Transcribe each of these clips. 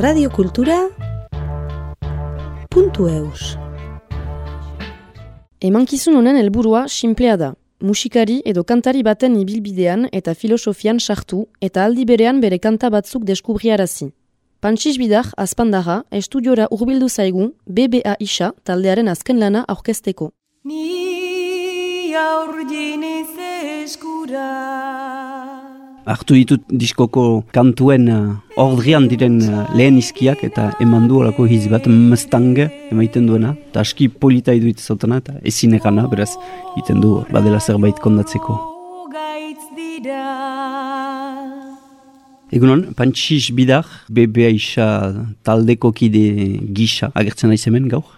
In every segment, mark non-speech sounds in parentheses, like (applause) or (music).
radiokultura puntu eus Emankizun honen helburua simplea da. Musikari edo kantari baten ibilbidean eta filosofian sartu eta aldi berean bere kanta batzuk deskubriarazi. Pantsiz bidar, azpandaga, estudiora urbildu zaigu BBA isa taldearen azken lana aurkezteko. Ni aurginiz eskura hartu ditut diskoko kantuen uh, ordrian diren uh, lehen izkiak eta eman du olako hiz bat mstange emaiten duena eta aski polita iduit zautena eta ezin egana beraz iten du badela zerbait kondatzeko Egunon, Pantsiz Bidar, BBA isa taldeko kide gisa agertzen aiz hemen gaur?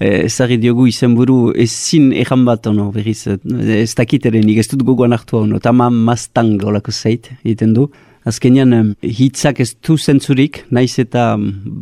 Ezagri diogu izenburu ezin ejan bat ono, berriz, eh, ez dakit ere nik ez dut gogoan hartu ono, eta ma maztang olako zeit, egiten du. Azkenean, hitzak ez du zentzurik, naiz eta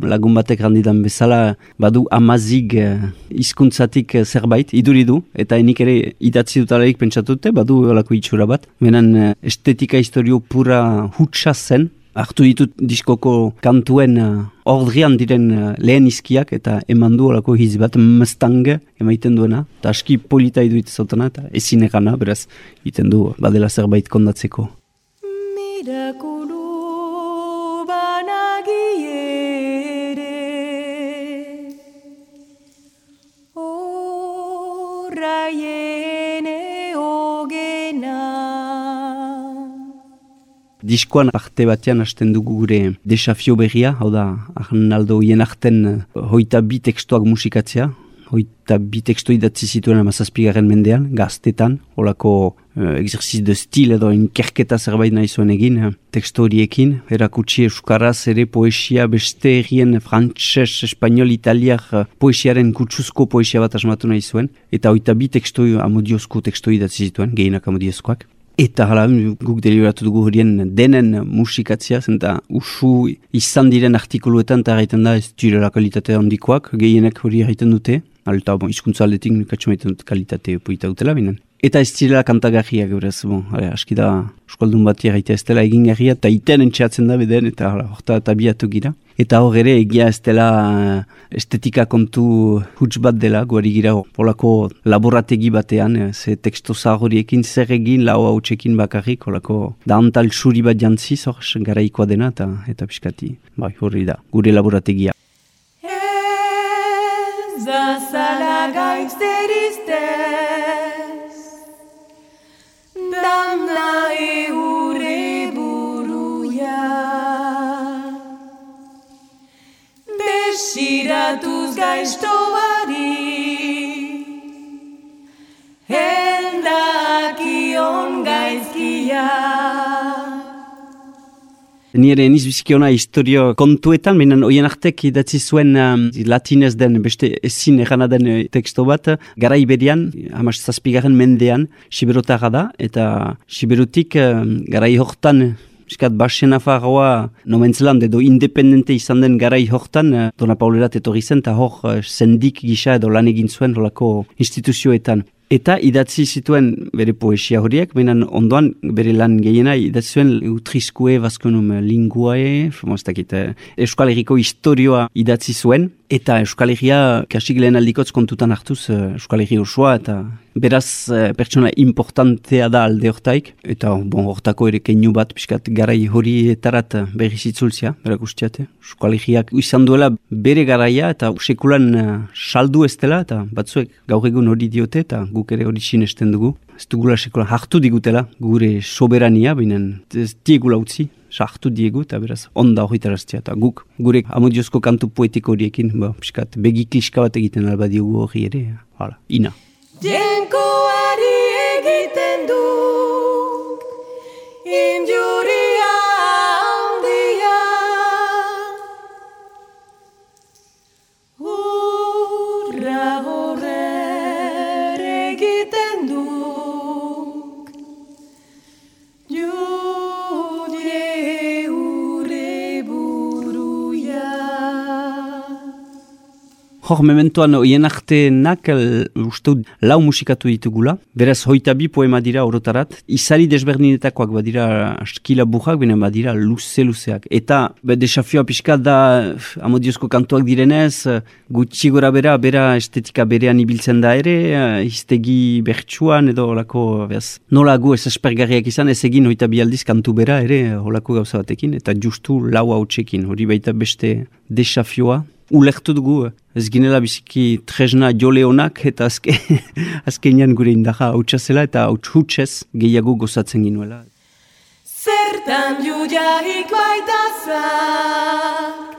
lagun batek handidan bezala, badu amazig eh, izkuntzatik zerbait, iduri du, eta enik ere idatzi dutalarik pentsatute, badu olako itxura bat. Benen estetika historio pura hutsa zen, hartu ditut diskoko kantuen uh, ordrian diren uh, lehen izkiak eta eman du olako bat mstange emaiten duena. eta aski polita iduit zautena eta ezin egana, beraz, iten du badela zerbait kondatzeko. Mirakulu diskoan arte batean hasten dugu gure desafio berria, hau da, Arnaldo hien arten eh, hoita bi tekstuak musikatzea, hoita bi tekstu idatzi zituen amazazpigaren mendean, gaztetan, holako uh, exerciz de stil edo inkerketa zerbait nahi zuen egin, uh, tekstu horiekin, erakutsi euskaraz ere poesia beste errien frantses, espanol, italiak poesiaren kutsuzko poesia bat asmatu nahi zuen, eta hoita bi tekstu amodiozko tekstu idatzi zituen, gehienak amodiozkoak. Eta hala, guk deliberatu dugu horien denen musikatzia, zenta usu izan diren artikuluetan eta gaiten da ez direla kalitate handikoak, gehienek hori gaiten dute, alta bon, izkuntza aldetik nukatxo maiten dut kalitate poita dutela binen. Eta ez zirela kantagarriak beraz, bon, ale, aski da, eskaldun bat egite ez dela egin garria, eta iten entxeatzen da beden, eta horta tabiatu gira. Eta hor ere, egia ez dela eh, estetika kontu huts bat dela, guari gira polako laborategi batean, eh, ze teksto zahoriekin zer egin, lau hau txekin bakarrik, polako da antal suri bat jantzi, zor, garaikoa dena, eta, eta piskati, bai, horri da, gure laborategia. Ez azala Siratuz gaizto bari Hendakion gaizkia. Ni ere niz bizkiona historio kontuetan, menen oien artek idatzi zuen um, latinez den beste ezin erana den eh, teksto bat, gara iberian, hamas zazpigaren mendean, siberotara da, eta siberotik um, gara ihortan Piskat, basen afarroa nomentzelan edo independente izan den garai hortan, eh, Dona Paulerat etorri zen, eta hor eh, sendik gisa edo lan egin zuen holako instituzioetan. Eta idatzi zituen bere poesia horiek, benen ondoan bere lan gehiena idatzi zuen utriskue, baskonum linguae, famostakit, eh, Euskal Herriko historioa idatzi zuen, Eta Euskal Herria kasik lehen aldikotz kontutan hartuz uh, Euskal Herri osoa eta beraz uh, pertsona importantea da alde hortaik. Eta bon, hortako ere keinu bat piskat garai hori etarat berri zitzultzia, berak usteate. Euskal Herriak izan duela bere garaia eta sekulan saldu ez dela eta batzuek gaur egun hori diote eta guk ere hori sinesten dugu. Ez dugula sekulan hartu digutela gure soberania, binen ez diegula utzi sartu diegu, eta beraz, onda hori taraztia, eta guk, gure amodiozko kantu poetiko horiekin, ba, piskat, begik bat egiten alba diogu hori ere, hala, ina. Jenkoari egiten du, injuria Hor, mementoan, oien artenak, uste lau musikatu ditugula. Beraz, hoita bi poema dira orotarat. Izari desberdinetakoak badira askila burrak, benen badira luze-luzeak. Eta, be, desafioa pixka da, amodiozko kantuak direnez, gutxi gora bera, bera estetika berean ibiltzen da ere, iztegi bertsuan edo olako, beraz, nola gu ez espergarriak izan, ez egin hoita bi aldiz kantu bera ere, olako gauza batekin, eta justu lau hau txekin, hori baita beste desafioa ulertu dugu, ez ginela biziki tresna jole honak eta azke, (laughs) azkenean gure indaja hautsazela eta hautsutsez gehiago gozatzen ginuela. Zertan jujaik baita zak,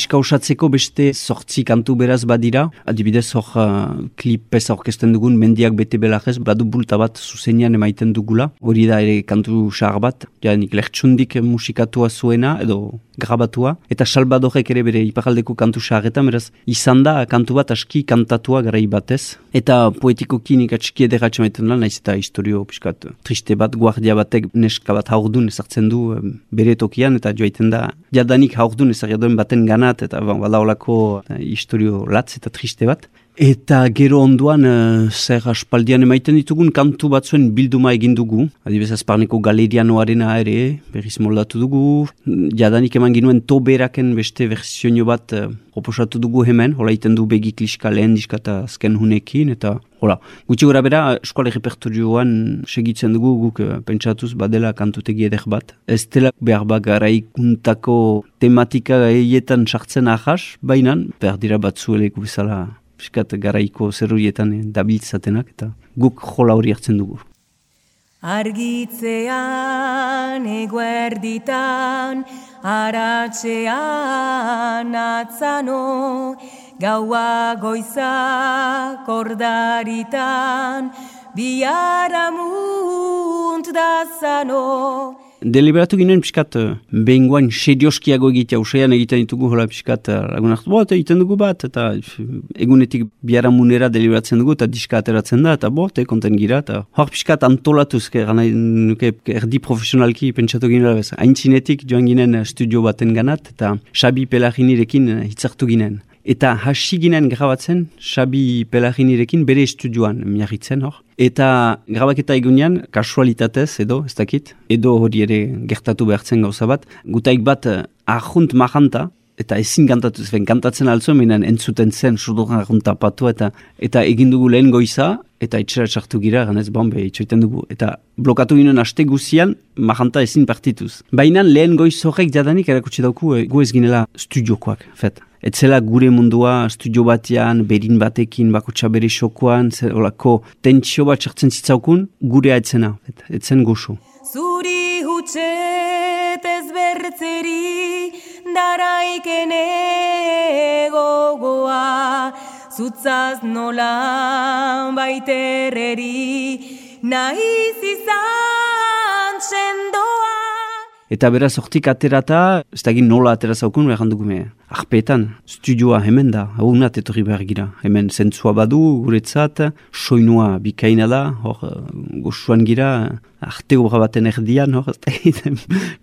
diska osatzeko beste sortzi kantu beraz badira. Adibidez hor uh, klipez aurkezten dugun mendiak bete belajez, badu bulta bat zuzenean emaiten dugula. Hori da ere kantu sahar bat, ja nik lertsundik musikatua zuena edo grabatua. Eta salbadorek ere bere iparaldeko kantu saharretan, beraz izan da kantu bat aski kantatua garai batez. Eta poetikoki nik atxiki maiten lan, naiz eta historio piskat triste bat, guardia batek neska bat haurdun ezartzen du bere tokian, eta joaiten da jadanik haurdun ezartzen baten gana ganat, eta bon, bada olako historio latz eta triste bat. Eta gero onduan, uh, zer aspaldian emaiten ditugun kantu batzuen bilduma egin dugu. Adibes azparneko galerianoarena ere, berriz moldatu dugu. Jadanik eman ginuen toberaken beste versionio bat uh, proposatu dugu hemen. Hola iten du begi kliska lehen diska eta azken hunekin. Eta hola, gutxi gora bera, eskuale repertorioan segitzen dugu guk uh, pentsatuz badela kantutegi eder bat. Ez dela behar garaikuntako tematika eietan sartzen ahas, baina behar dira batzueleko bezala piskat garaiko zerruietan dabiltzatenak eta guk jola hori hartzen dugu. Argitzean eguerditan, aratzean atzano, gaua goiza kordaritan, biaramunt dazano, deliberatu ginen piskat uh, behinguan sedioskiago egitea usean egiten ditugu hola piskat uh, lagun hartu, egiten dugu bat, eta egunetik biara munera deliberatzen dugu, eta diska ateratzen da, eta bo, te konten gira, eta hor piskat antolatuz, gana nuke erdi profesionalki pentsatu ginen, haintzinetik joan ginen studio baten ganat, eta Xabi Pelaginirekin hitzartu ginen. Eta hasi ginen grabatzen, Xabi Pelaginirekin bere estudioan miarritzen hor. Eta grabaketa egunean, kasualitatez edo, ez dakit, edo hori ere gertatu behartzen gauza bat, gutaik bat uh, ahunt mahanta, eta ezin kantatu zen, kantatzen altzuen, minen entzuten zen, surduran ahunt tapatu, eta eta egin dugu lehen goiza, eta itxera txartu gira, ganez bombe, itxoiten dugu. Eta blokatu ginen aste guzian, mahanta ezin partituz. Baina lehen goiz horrek jadanik erakutsi dauku, e, gu ez ginela studiokoak, fet. Etzela gure mundua studio batean, berin batekin, bakotxa bere xokoan, zer olako tentsio bat txartzen zitzaukun, gure etzena, etzen goxo. Zuri hutset ez bertzeri, daraiken egogoa, zutzaz nola baiterreri, nahiz izan txendoa. Eta beraz, hortik aterata, ez da nola atera zaukun, behar handugu me, ahpetan, studioa hemen da, hau etorri behar gira. Hemen zentzua badu, guretzat, soinua bikaina da, hor, gozuan gira, arte obra baten erdian, hor,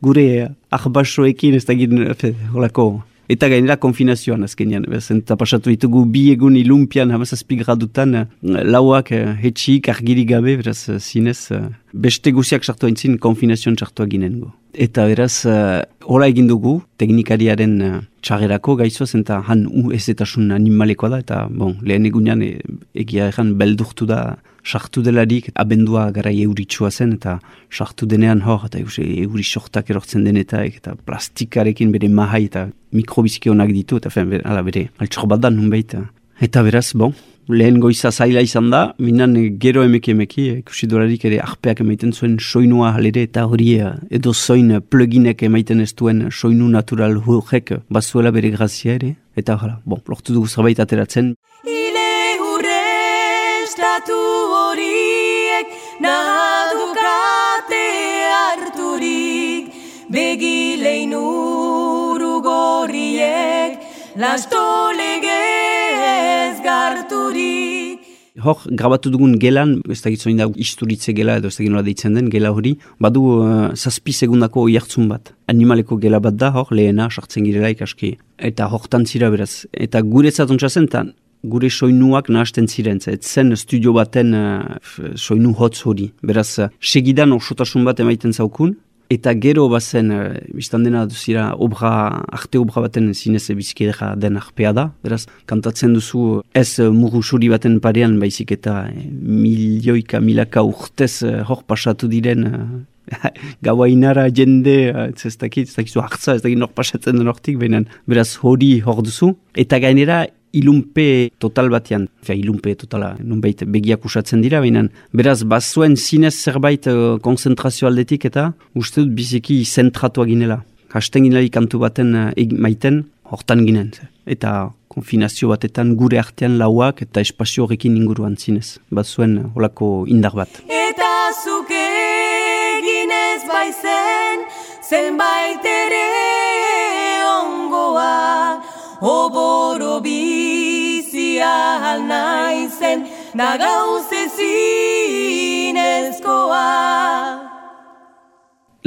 gure ahbasoekin, ez da gin, holako, Eta gainera konfinazioan azkenean, bezen, eta pasatu ditugu bi egun ilumpian hamazazpi gradutan, lauak uh, hetxik argiri gabe, beraz, zinez, beste guziak sartu haintzin konfinazioan sartu ginen eta beraz, uh, hola egin dugu, teknikariaren uh, txagerako gaizoaz, eta han ez eta animalekoa da, eta bon, lehen egunean e, egia egan beldurtu da, sartu delarik, abendua gara euritsua zen, eta sartu denean hor, eta euri sortak erortzen denetak, eta plastikarekin bere mahai, eta mikrobizkionak ditu, eta fen, ala bere, altxor bat da nun Eta beraz, bon, lehen goiza zaila izan da, minan gero emeki emeki, ikusi dolarik ere arpeak emaiten zuen soinua halere eta hori eh, edo zoin pluginek emaiten ez duen soinu natural hurrek bazuela bere grazia ere. Eta hala, bon, lortu dugu zerbait ateratzen. Ile hurre estatu horiek nadukate harturik begileinu lasto legez garturik. Hor, grabatu dugun gelan, ez da gitzoin da isturitze gela edo ez da nola deitzen den gela hori, badu uh, zazpi segundako oiartzun bat. Animaleko gela bat da, hor, lehena, sartzen girela ikaski. Eta hortan zira beraz. Eta guretzat ontsa zen, gure soinuak nahasten ziren, ez zen studio baten uh, soinu hotz hori. Beraz, segidan osotasun bat emaiten zaukun, Eta gero bazen, uh, biztan dena duzira, obra, arte obra baten zinez bizikidea den arpea da. Beraz, kantatzen duzu ez uh, mugu suri baten parean, baizik eta milioika, milaka urtez uh, hor pasatu diren uh, (laughs) gaua jende, ez dakit, ez dakit zu hartza, ez dakit nor pasatzen den hortik, beraz hori hor duzu. Eta gainera, ilunpe total batean, fe, ilunpe totala, nunbait begiak usatzen dira, baina beraz, bazuen zinez zerbait uh, konzentrazio aldetik eta uste dut biziki zentratua ginela. Hasten ginela kantu baten uh, maiten, hortan ginen. Eta konfinazio batetan gure artean lauak eta espazio horrekin inguruan zinez. Bazuen uh, holako indar bat. Eta zuke ginez baizen, zenbait ere ongoa, oboro bizia naizen, da gauz ezinezkoa.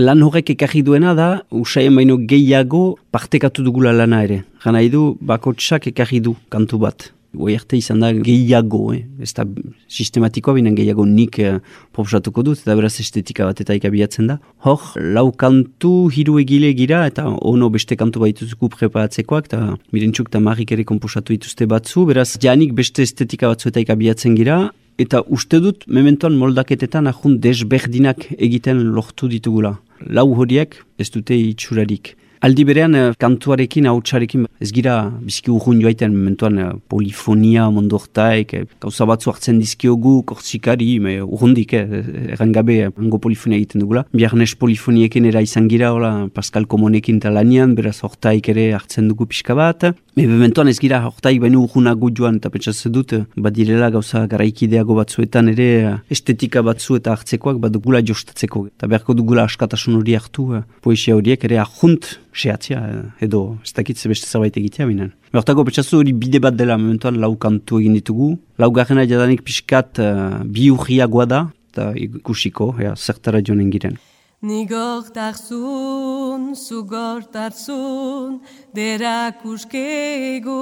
Lan horrek ekarri duena da, usaien baino gehiago partekatu dugula lana ere. Gana edu, bakotsak ekarri du kantu bat. Goi arte izan da gehiago, eh? ez da sistematikoa binen gehiago nik eh, proposatuko dut, eta beraz estetika bat eta ikabiatzen da. Hor, lau kantu hiru egile gira, eta ono beste kantu baituzuko preparatzekoak, eta mirentsuk eta marrik ere komposatu dituzte batzu, beraz janik beste estetika batzu eta ikabiatzen gira, eta uste dut mementoan moldaketetan ahun desberdinak egiten lortu ditugula. Lau horiek ez dute itxurarik. Aldi berean, eh, kantuarekin, hautsarekin, ez gira biziki urrun joaiten, momentuan eh, polifonia, mondortaik, eh, gauza batzu hartzen dizkiogu, kortzikari, urrundik, erran gabe, hango polifonia egiten dugula. Biarnes polifoniekin era izan gira, hola, Pascal Komonekin talanian, beraz hortaik ere hartzen dugu pixka bat. Me momentuan ez gira hortaik baino urrunago joan, eta pentsatzen dut, badirela gauza garaikideago batzuetan ere estetika batzu eta hartzekoak, bat dugula jostatzeko. Eta beharko dugula askatasun hori hartu, poesia horiek ere ahunt, sehatzia, edo ez dakitze beste zerbait egitea binen. Hortako petxazu hori bide bat dela momentuan lau kantu egin ditugu. Lau garrena jadanik pixkat uh, bi urriagoa da, eta ikusiko, ea, zertara joan giren. Ni gortarzun, zu gortarzun, derakuskegu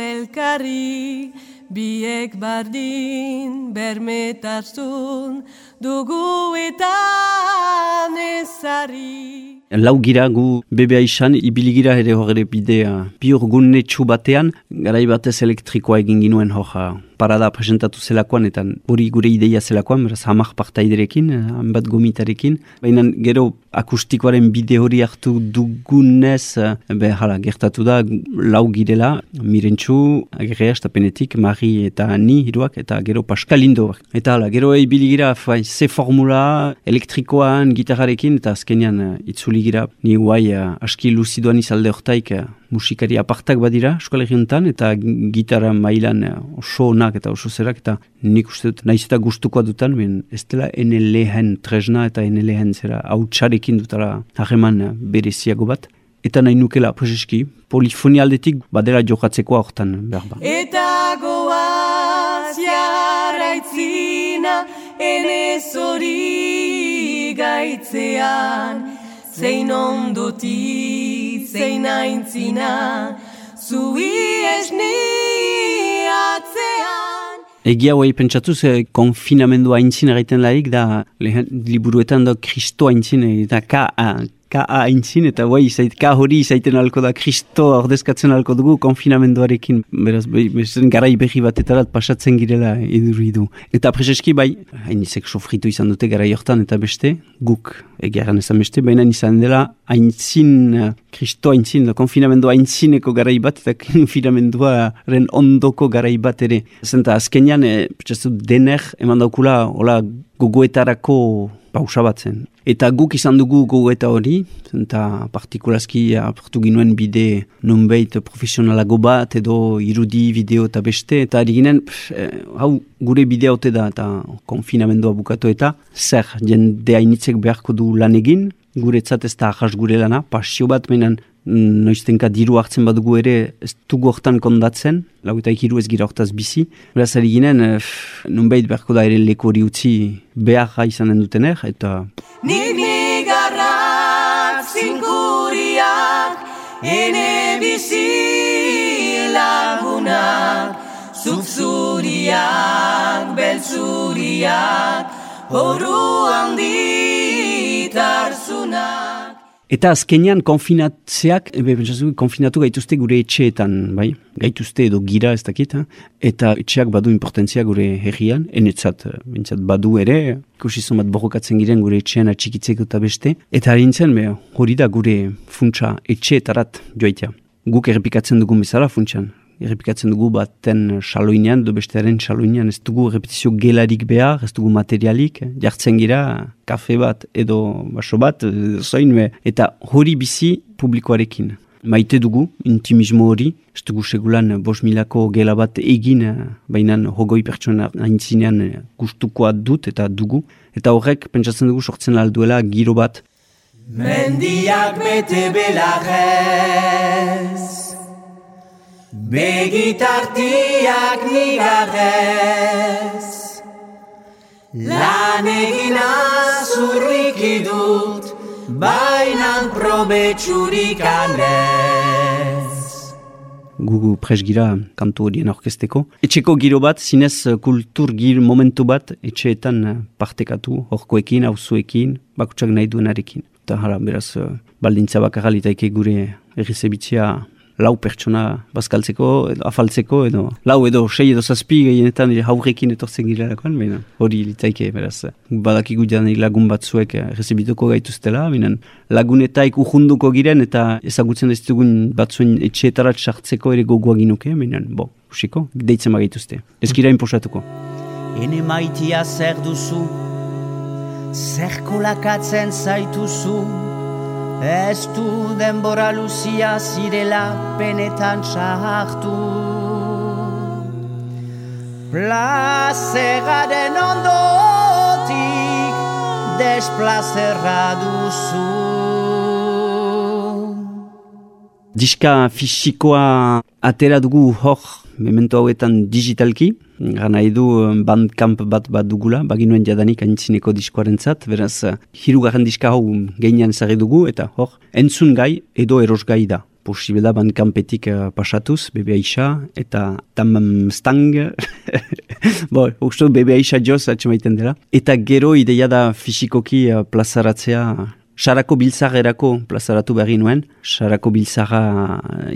elkarri, biek bardin bermetarzun, dugu eta nezari. Lau gira gu bebea izan, ibiligira ere horre bidea. Bi urgunne txu batean, garai batez elektrikoa egin ginuen hor parada presentatu zelakoan, eta hori gure ideia zelakoan, beraz hamak partaiderekin, hanbat gomitarekin. Baina gero akustikoaren bide hori hartu dugunez, be hala, gertatu da, lau girela, mirentxu, agerrea, estapenetik, Mari eta ni hiruak, eta gero Paskalindo. Eta hala, gero ibiligira, fai, ze formula elektrikoan, gitarrarekin, eta azkenean itzuli gira, ni guai aski luziduan izalde hortaik, musikari apartak badira eskolegiuntan eta gitarra mailan eh, oso onak eta oso zerak eta nik uste dut nahiz eta gustukoa dutan ben ez dela ene lehen tresna eta ene lehen zera hautsarekin dutara hageman eh, bereziago bat eta nahi nukela poseski polifonia aldetik badera jokatzeko hortan behar ba. Eta goaz jarraitzina ene zori gaitzean zein ondoti, zein aintzina, zui Egia hoi pentsatu ze konfinamendu aintzin egiten laik da lehen liburuetan da kristo aintzin eta ka, ka haintzin, eta guai, zait, ka hori izaiten alko da, kristo ordezkatzen alko dugu konfinamenduarekin, beraz, bezen garai behi batetarat pasatzen girela edurri du. Eta prezeski bai, hain izek sofritu izan dute garai hortan eta beste, guk egeran ezan beste, baina izan dela haintzin, kristo haintzin, konfinamendu haintzineko garai bat, eta (laughs) konfinamenduaren ondoko garai bat ere. Zenta azkenian, e, dener, eman daukula, hola, gogoetarako pausa bat zen. Eta guk izan dugu gogoeta hori, eta partikulazki aportu ginuen bide nunbeit profesionalago bat edo irudi, video eta beste, eta ari ginen, eh, hau gure bide haute da eta konfinamendua bukatu eta zer jende hainitzek beharko du lan egin, guretzat ez da ahas gure lana, pasio bat menan noiztenka diru hartzen badugu ere ez dugu hortan kondatzen, lau eta ikiru ez gira hortaz bizi. Beraz, ari ginen, uh, nunbait beharko da ere leku hori utzi behar izanen dutener, eta... Nik nigarrak zinkuriak, ene bizi lagunak, zukzuriak, beltzuriak, horu handitarzunak. Eta azkenean konfinatzeak, ebe, konfinatu gaituzte gure etxeetan, bai? Gaituzte edo gira ez dakit, eta etxeak badu importantzia gure herrian, enetzat, bintzat badu ere, ikusi bat borrokatzen giren gure etxean atxikitzeko eta beste. Eta harintzen, hori da gure funtsa etxeetarat joaitea. Guk errepikatzen dugun bezala funtsan, errepikatzen dugu baten xaloinean, do bestearen xaloinean, ez dugu repetizio gelarik behar, ez dugu materialik, jartzen gira, kafe bat edo baso bat, zoin be, eta hori bizi publikoarekin. Maite dugu, intimismo hori, ez dugu segulan bos milako gela bat egin, baina hogoi pertsona haintzinean gustukoa dut eta dugu, eta horrek pentsatzen dugu sortzen alduela giro bat. Mendiak bete belarrez Begitartiak nigarrez Lan egin azurrik idut Bainan probetsurik anez Gugu presgira kantu horien orkesteko. Etxeko giro bat, zinez kultur gir momentu bat, etxeetan partekatu, horkoekin, hauzuekin, bakutsak nahi duenarekin. Eta hala, beraz, baldintza bakaralitaike gure errezebitzia lau pertsona bazkaltzeko, edo afaltzeko, edo lau edo sei edo zazpi gehienetan haurrekin etortzen girelakoan, baina hori litaike, beraz, badakigu janik lagun batzuek rezibituko gaituztela, baina lagunetaik uhunduko giren eta ezagutzen ez dugun batzuen etxeetarat sartzeko ere gogoa ginuke, baina, bo, usiko, deitzen bagaituzte. Ez gira imposatuko. Ene maitia zer duzu, zer kolakatzen zaituzu, Ez du denbora luzia zirela penetan sartu. Plazegaren ondotik desplazerra duzu. Diska fisikoa atera dugu hor memento hauetan digitalki, gana edu um, bandkamp bat bat dugula, baginuen jadanik aintzineko diskoaren zat, beraz, uh, hirugarren diska hau geinean zari dugu, eta hor, entzun gai edo eros gai da. Posible da bandkampetik uh, pasatuz, bebe aisa, eta tamam stang, (laughs) bo, uste bebe aisa joz atxemaiten dela. Eta gero ideia da fisikoki uh, plazaratzea Sarako biltzarrerako plazaratu behar nuen. Sarako biltzarra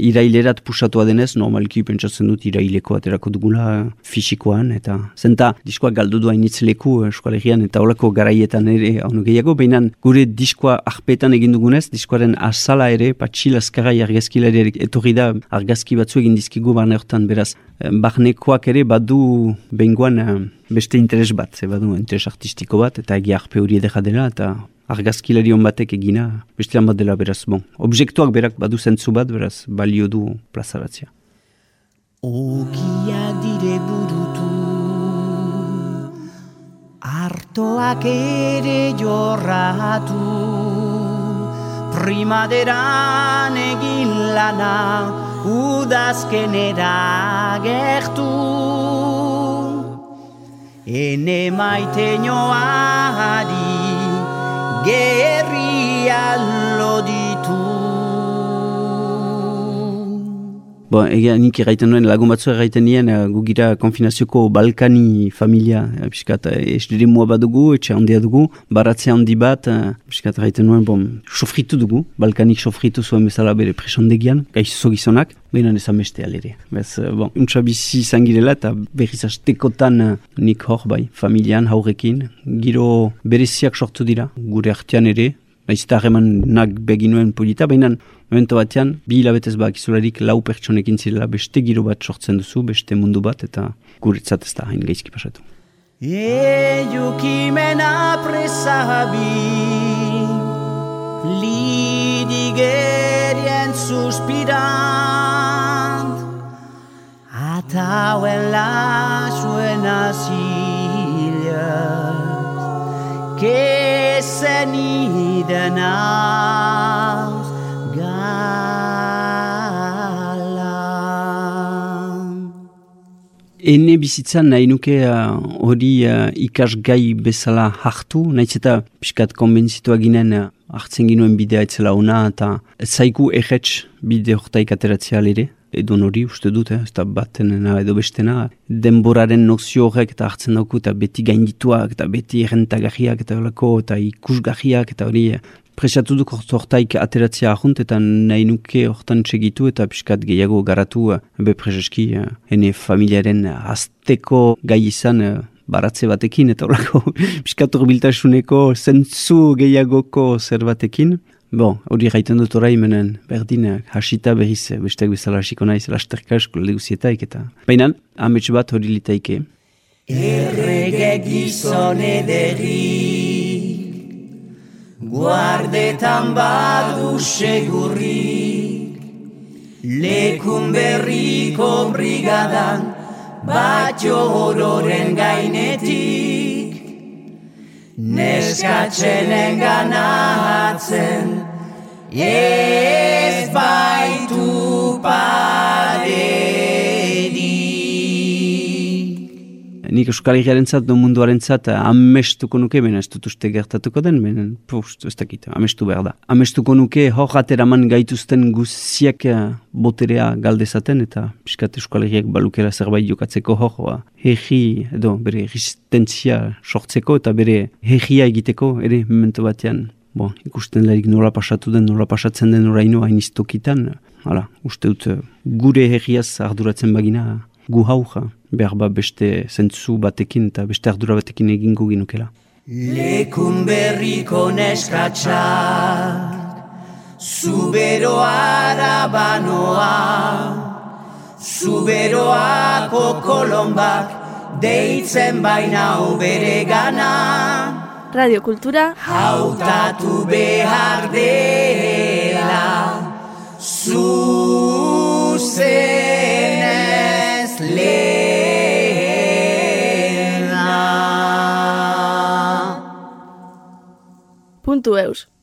irailerat pusatua denez, normalki pentsatzen dut iraileko aterako dugula fisikoan. Eta zenta, diskoa galdu duain leku eskualegian eta olako garaietan ere hau gehiago. Baina gure diskoa arpetan egin dugunez, diskoaren asala ere, patxil azkarai argazkilari etorri da argazki batzu egin dizkigu barne hortan beraz. Barnekoak ere badu behingoan eh, beste interes bat, ze badu interes artistiko bat, eta egi arpe hori edera dela, eta argazkilari hon batek egina, beste bat dela beraz, bon. Objektuak berak badu zentzu bat, beraz, balio du plazaratzea. Ogiak dire burutu Artoak ere jorratu Primaderan egin lana Udazkenera gertu Ene maite gerria guerrilla. Bo, ega nik erraiten nuen, lagun batzu erraiten nien, uh, gugira konfinazioko Balkani familia, uh, piskat, uh, mua bat dugu, etxe handia dugu, baratzea handi bat, uh, piskat erraiten nuen, bon, sofritu dugu, Balkanik sofritu zuen bezala bere presondegian, gaizzo gizonak, behinan ezan beste alere. Bez, uh, bon, untsa bizi zangirela eta berriz astekotan uh, nik hor bai, familian, haurekin, giro bereziak sortu dira, gure artean ere, Naiz eta harreman nak beginuen polita, baina momento batean, bi hilabetez bak izolarik lau pertsonekin zirela beste giro bat sortzen duzu, beste mundu bat, eta guretzat ez da hain gaizki pasatu. Eiukimena presabi Lidigerien suspirant Atauen lasuen aziliat que se Ene bizitzan nahi nuke uh, hori uh, ikasgai bezala hartu, nahiz eta piskat konbentzitua ginen uh, hartzen ginuen bidea etzela ona eta zaiku egetx bide hortaik ateratzea ere edo hori uste dut, eh, ez da batenena edo bestena, denboraren nozio horrek eta hartzen dauku eta beti gaindituak eta beti errentagarriak eta olako eta ikusgarriak eta hori eh, presatu duk hortaik ateratzea ahunt eta nahi nuke hortan txegitu eta piskat gehiago garatu eh, be prezeski ene familiaren azteko gai izan baratze batekin eta horako (laughs) piskat urbiltasuneko zentzu gehiagoko zer batekin. Bon, hori gaiten dut orai menen, berdin, hasita berriz, besteak bezala hasiko naiz, lasterka esko leguzietaik eta... Baina, amets bat hori litaike. Errege gizon ederi, guardetan badu segurrik, lekun berriko brigadan, bat ororen gainetik, neskatzenen ganatzen, ez baitu paredi. Nik Euskal Herriaren zat, do munduaren zat, amestuko nuke, bena ez dut uste gertatuko den, bena, pust, ez dakit, amestu behar da. Amestuko nuke, hor ateraman gaituzten guziak eh, boterea galdezaten, eta piskat Euskal Herriak balukera zerbait jokatzeko hor, ba, herri, edo, bere resistentzia sortzeko, eta bere herria egiteko, ere, momentu batean, Bon, ikusten larik nola pasatu den, nola pasatzen den oraino hain iztokitan. Hala, uste dut gure herriaz arduratzen bagina gu hauja. Behar ba beste zentzu batekin eta beste ardura batekin egingo ginukela. Lekun berriko neskatxak, zuberoa rabanoa, zuberoako kolombak, deitzen baina bere gana. Radio Kultura hautatu behar dela zuzenez lehena. Puntu eus.